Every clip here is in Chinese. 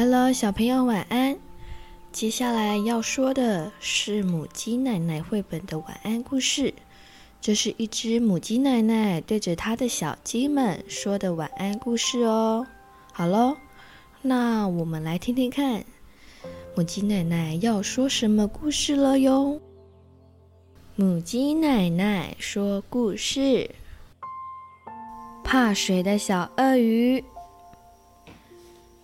Hello，小朋友晚安。接下来要说的是母鸡奶奶绘本的晚安故事。这是一只母鸡奶奶对着它的小鸡们说的晚安故事哦。好喽，那我们来听听看，母鸡奶奶要说什么故事了哟。母鸡奶奶说故事：怕水的小鳄鱼。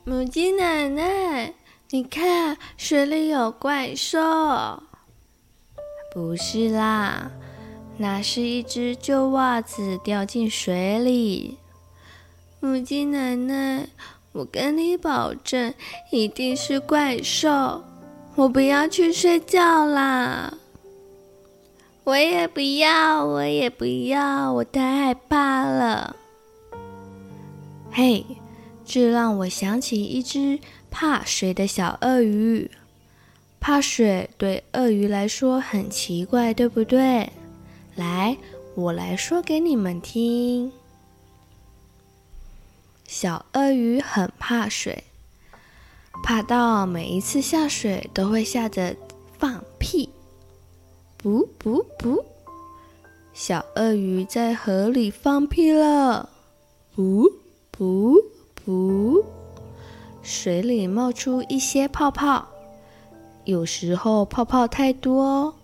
母鸡奶奶，你看，水里有怪兽。不是啦，那是一只旧袜子掉进水里。母鸡奶奶，我跟你保证，一定是怪兽。我不要去睡觉啦。我也不要，我也不要，我太害怕了。嘿。这让我想起一只怕水的小鳄鱼。怕水对鳄鱼来说很奇怪，对不对？来，我来说给你们听。小鳄鱼很怕水，怕到每一次下水都会吓得放屁。噗噗噗！小鳄鱼在河里放屁了。噗噗。水里冒出一些泡泡，有时候泡泡太多，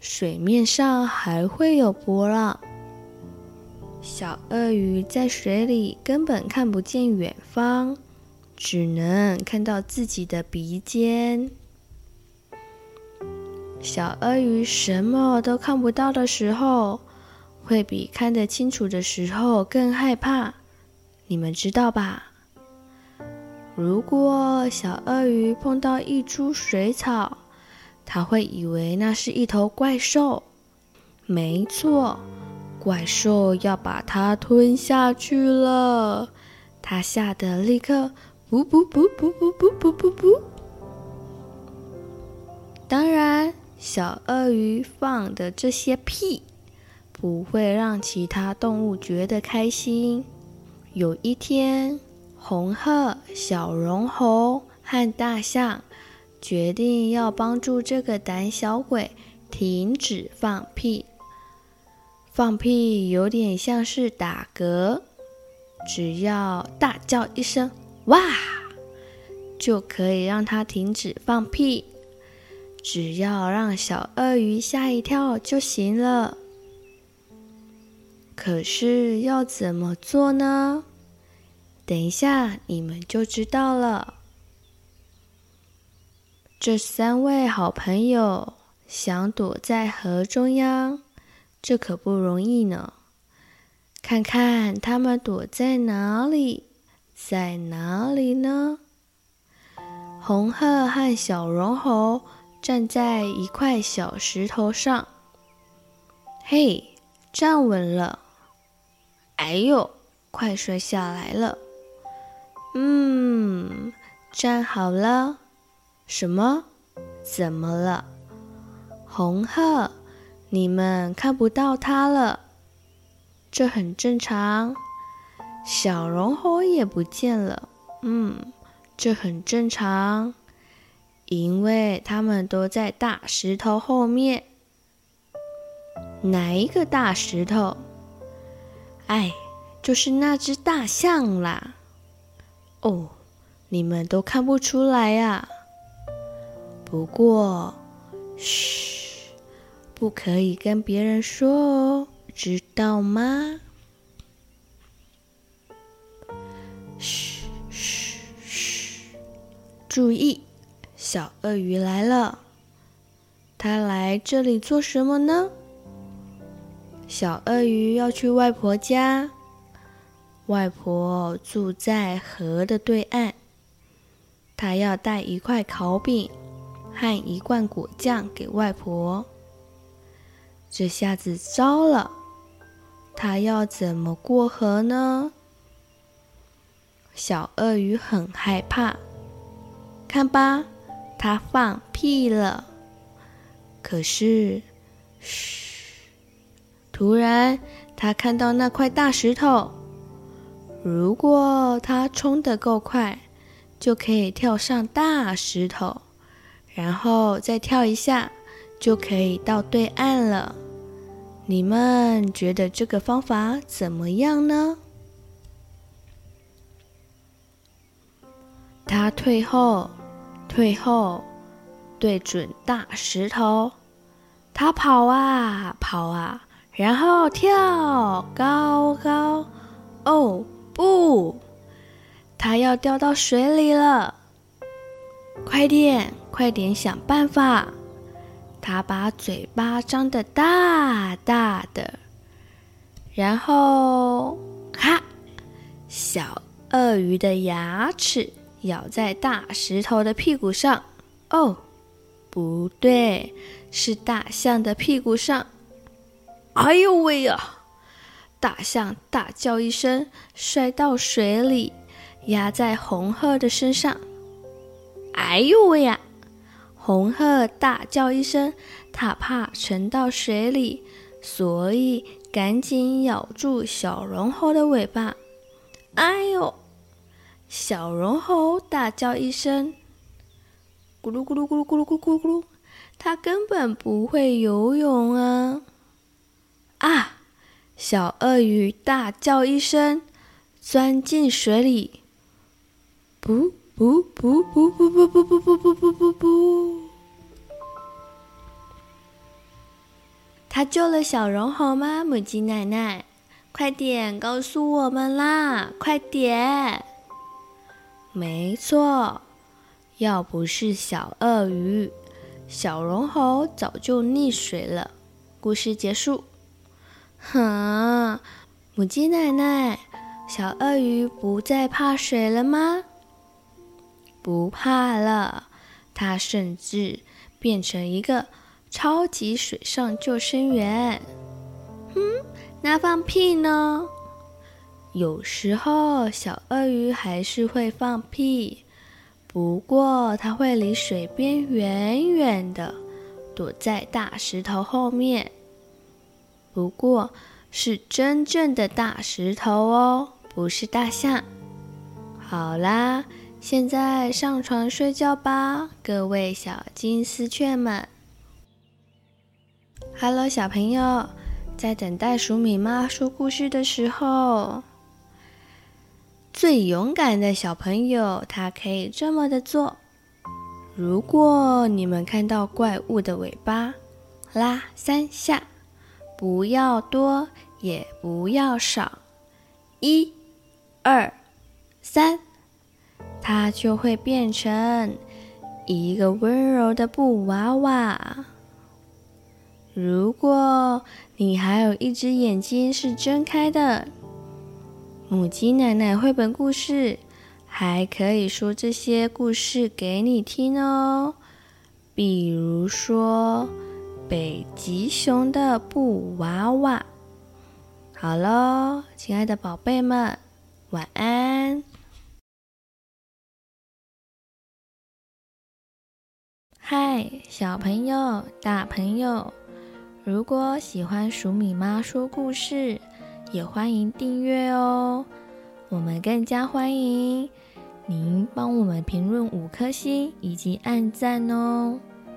水面上还会有波浪。小鳄鱼在水里根本看不见远方，只能看到自己的鼻尖。小鳄鱼什么都看不到的时候，会比看得清楚的时候更害怕，你们知道吧？如果小鳄鱼碰到一株水草，它会以为那是一头怪兽。没错，怪兽要把它吞下去了。它吓得立刻噗噗噗噗噗噗噗噗噗。当然，小鳄鱼放的这些屁不会让其他动物觉得开心。有一天，红鹤、小绒猴和大象决定要帮助这个胆小鬼停止放屁。放屁有点像是打嗝，只要大叫一声“哇”，就可以让它停止放屁。只要让小鳄鱼吓一跳就行了。可是要怎么做呢？等一下，你们就知道了。这三位好朋友想躲在河中央，这可不容易呢。看看他们躲在哪里，在哪里呢？红鹤和小绒猴站在一块小石头上。嘿，站稳了！哎呦，快摔下来了！嗯，站好了。什么？怎么了？红鹤，你们看不到它了。这很正常。小绒猴也不见了。嗯，这很正常，因为它们都在大石头后面。哪一个大石头？哎，就是那只大象啦。哦，你们都看不出来呀。不过，嘘，不可以跟别人说哦，知道吗？嘘嘘嘘，注意，小鳄鱼来了。它来这里做什么呢？小鳄鱼要去外婆家。外婆住在河的对岸，她要带一块烤饼和一罐果酱给外婆。这下子糟了，她要怎么过河呢？小鳄鱼很害怕，看吧，它放屁了。可是，嘘，突然它看到那块大石头。如果它冲得够快，就可以跳上大石头，然后再跳一下，就可以到对岸了。你们觉得这个方法怎么样呢？他退后，退后，对准大石头。他跑啊跑啊，然后跳高高。哦，不！它要掉到水里了！快点，快点想办法！它把嘴巴张得大大的，然后，哈！小鳄鱼的牙齿咬在大石头的屁股上。哦，不对，是大象的屁股上。哎呦喂呀！大象大叫一声，摔到水里。压在红鹤的身上，哎呦喂呀！红鹤大叫一声，它怕沉到水里，所以赶紧咬住小绒猴的尾巴。哎呦！小绒猴大叫一声，咕噜咕噜咕噜咕噜咕噜咕噜，它根本不会游泳啊！啊！小鳄鱼大叫一声，钻进水里。不不不不不不不不不不不不不！他救了小绒猴吗？母鸡奶奶，快点告诉我们啦！快点！没错，要不是小鳄鱼，小绒猴早就溺水了。故事结束。哼，母鸡奶奶，小鳄鱼不再怕水了吗？不怕了，它甚至变成一个超级水上救生员。哼，那放屁呢？有时候小鳄鱼还是会放屁，不过它会离水边远远的，躲在大石头后面。不过是真正的大石头哦，不是大象。好啦。现在上床睡觉吧，各位小金丝雀们。Hello，小朋友，在等待鼠米妈说故事的时候，最勇敢的小朋友他可以这么的做。如果你们看到怪物的尾巴，拉三下，不要多，也不要少，一、二、三。它就会变成一个温柔的布娃娃。如果你还有一只眼睛是睁开的，母鸡奶奶绘本故事还可以说这些故事给你听哦。比如说北极熊的布娃娃。好喽，亲爱的宝贝们，晚安。嗨，小朋友、大朋友，如果喜欢鼠米妈说故事，也欢迎订阅哦。我们更加欢迎您帮我们评论五颗星以及按赞哦。